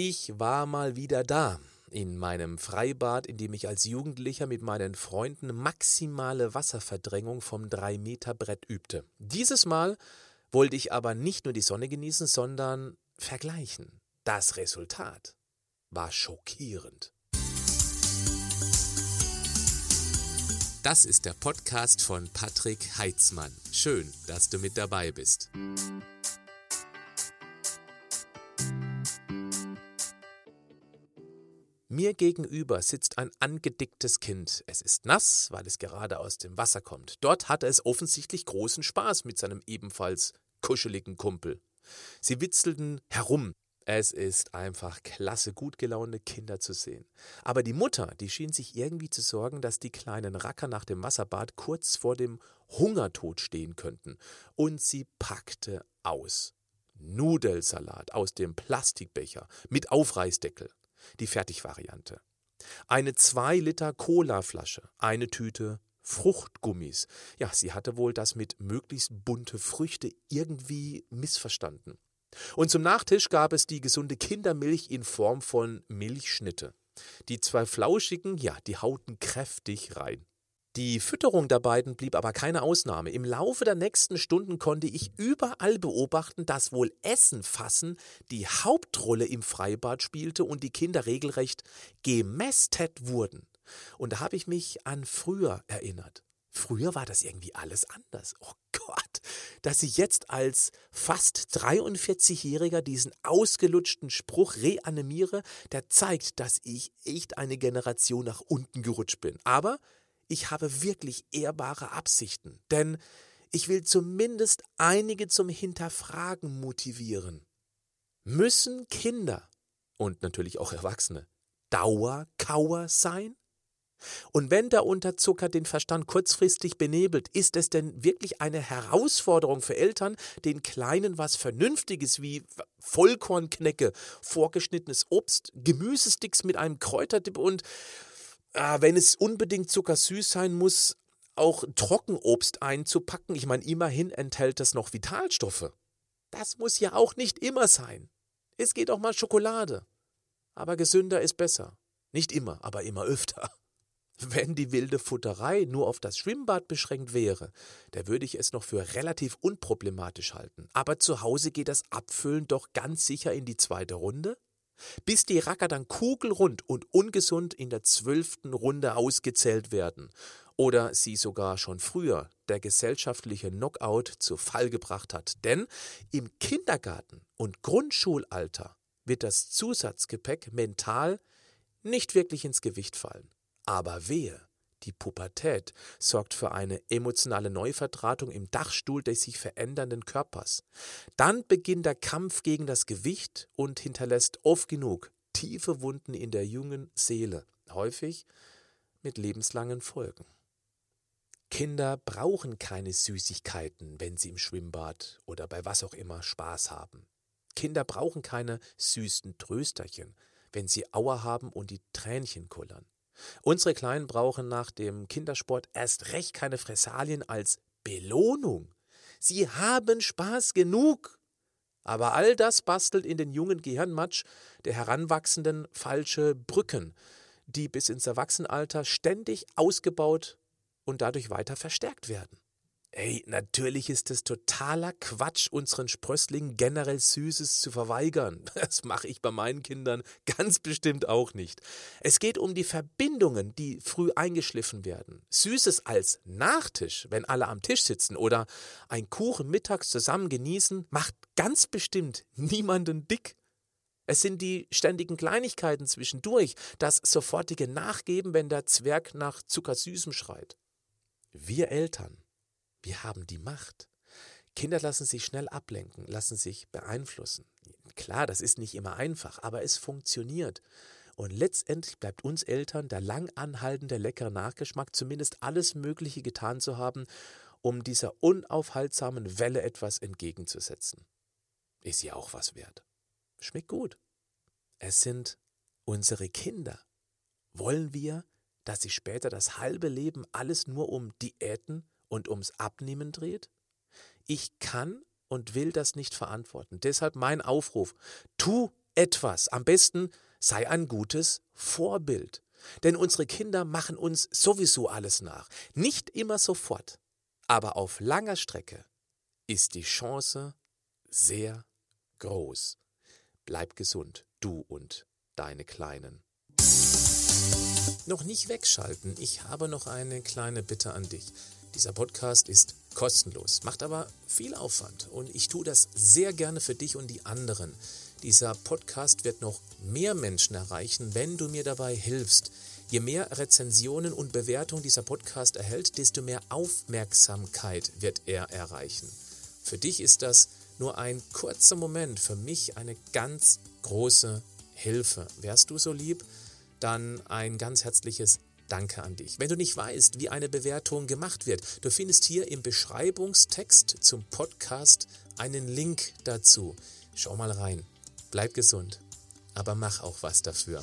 Ich war mal wieder da. In meinem Freibad, in dem ich als Jugendlicher mit meinen Freunden maximale Wasserverdrängung vom 3-Meter-Brett übte. Dieses Mal wollte ich aber nicht nur die Sonne genießen, sondern vergleichen. Das Resultat war schockierend. Das ist der Podcast von Patrick Heitzmann. Schön, dass du mit dabei bist. Mir gegenüber sitzt ein angedicktes Kind. Es ist nass, weil es gerade aus dem Wasser kommt. Dort hat es offensichtlich großen Spaß mit seinem ebenfalls kuscheligen Kumpel. Sie witzelten herum. Es ist einfach klasse, gut gelaunte Kinder zu sehen. Aber die Mutter, die schien sich irgendwie zu sorgen, dass die kleinen Racker nach dem Wasserbad kurz vor dem Hungertod stehen könnten. Und sie packte aus. Nudelsalat aus dem Plastikbecher mit Aufreißdeckel die Fertigvariante. Eine 2 Liter Cola-Flasche, eine Tüte Fruchtgummis. Ja, sie hatte wohl das mit möglichst bunte Früchte irgendwie missverstanden. Und zum Nachtisch gab es die gesunde Kindermilch in Form von Milchschnitte. Die zwei flauschigen, ja, die hauten kräftig rein. Die Fütterung der beiden blieb aber keine Ausnahme. Im Laufe der nächsten Stunden konnte ich überall beobachten, dass wohl Essen fassen die Hauptrolle im Freibad spielte und die Kinder regelrecht gemästet wurden. Und da habe ich mich an früher erinnert. Früher war das irgendwie alles anders. Oh Gott, dass ich jetzt als fast 43-Jähriger diesen ausgelutschten Spruch reanimiere, der zeigt, dass ich echt eine Generation nach unten gerutscht bin. Aber ich habe wirklich ehrbare Absichten, denn ich will zumindest einige zum Hinterfragen motivieren. Müssen Kinder und natürlich auch Erwachsene Dauerkauer sein? Und wenn der Unterzucker den Verstand kurzfristig benebelt, ist es denn wirklich eine Herausforderung für Eltern, den Kleinen was Vernünftiges wie Vollkornknecke, vorgeschnittenes Obst, Gemüsesticks mit einem Kräuterdip und äh, wenn es unbedingt zuckersüß sein muss, auch Trockenobst einzupacken. Ich meine, immerhin enthält es noch Vitalstoffe. Das muss ja auch nicht immer sein. Es geht auch mal Schokolade. Aber gesünder ist besser. Nicht immer, aber immer öfter. Wenn die wilde Futterei nur auf das Schwimmbad beschränkt wäre, da würde ich es noch für relativ unproblematisch halten. Aber zu Hause geht das Abfüllen doch ganz sicher in die zweite Runde bis die Racker dann kugelrund und ungesund in der zwölften Runde ausgezählt werden oder sie sogar schon früher der gesellschaftliche Knockout zu Fall gebracht hat. Denn im Kindergarten und Grundschulalter wird das Zusatzgepäck mental nicht wirklich ins Gewicht fallen. Aber wehe, die Pubertät sorgt für eine emotionale Neuvertratung im Dachstuhl des sich verändernden Körpers. Dann beginnt der Kampf gegen das Gewicht und hinterlässt oft genug tiefe Wunden in der jungen Seele, häufig mit lebenslangen Folgen. Kinder brauchen keine Süßigkeiten, wenn sie im Schwimmbad oder bei was auch immer Spaß haben. Kinder brauchen keine süßen Trösterchen, wenn sie Auer haben und die Tränchen kullern. Unsere Kleinen brauchen nach dem Kindersport erst recht keine Fressalien als Belohnung. Sie haben Spaß genug. Aber all das bastelt in den jungen Gehirnmatsch der Heranwachsenden falsche Brücken, die bis ins Erwachsenenalter ständig ausgebaut und dadurch weiter verstärkt werden. Ey, natürlich ist es totaler Quatsch, unseren Sprösslingen generell Süßes zu verweigern. Das mache ich bei meinen Kindern ganz bestimmt auch nicht. Es geht um die Verbindungen, die früh eingeschliffen werden. Süßes als Nachtisch, wenn alle am Tisch sitzen oder ein Kuchen mittags zusammen genießen, macht ganz bestimmt niemanden dick. Es sind die ständigen Kleinigkeiten zwischendurch, das sofortige Nachgeben, wenn der Zwerg nach Zuckersüßem schreit. Wir Eltern wir haben die Macht. Kinder lassen sich schnell ablenken, lassen sich beeinflussen. Klar, das ist nicht immer einfach, aber es funktioniert. Und letztendlich bleibt uns Eltern der lang anhaltende leckere Nachgeschmack, zumindest alles Mögliche getan zu haben, um dieser unaufhaltsamen Welle etwas entgegenzusetzen. Ist ja auch was wert. Schmeckt gut. Es sind unsere Kinder. Wollen wir, dass sich später das halbe Leben alles nur um Diäten und ums Abnehmen dreht? Ich kann und will das nicht verantworten. Deshalb mein Aufruf. Tu etwas. Am besten sei ein gutes Vorbild. Denn unsere Kinder machen uns sowieso alles nach. Nicht immer sofort, aber auf langer Strecke ist die Chance sehr groß. Bleib gesund, du und deine Kleinen. Noch nicht wegschalten, ich habe noch eine kleine Bitte an dich. Dieser Podcast ist kostenlos, macht aber viel Aufwand und ich tue das sehr gerne für dich und die anderen. Dieser Podcast wird noch mehr Menschen erreichen, wenn du mir dabei hilfst. Je mehr Rezensionen und Bewertungen dieser Podcast erhält, desto mehr Aufmerksamkeit wird er erreichen. Für dich ist das nur ein kurzer Moment, für mich eine ganz große Hilfe. Wärst du so lieb? Dann ein ganz herzliches Danke an dich. Wenn du nicht weißt, wie eine Bewertung gemacht wird, du findest hier im Beschreibungstext zum Podcast einen Link dazu. Schau mal rein. Bleib gesund, aber mach auch was dafür.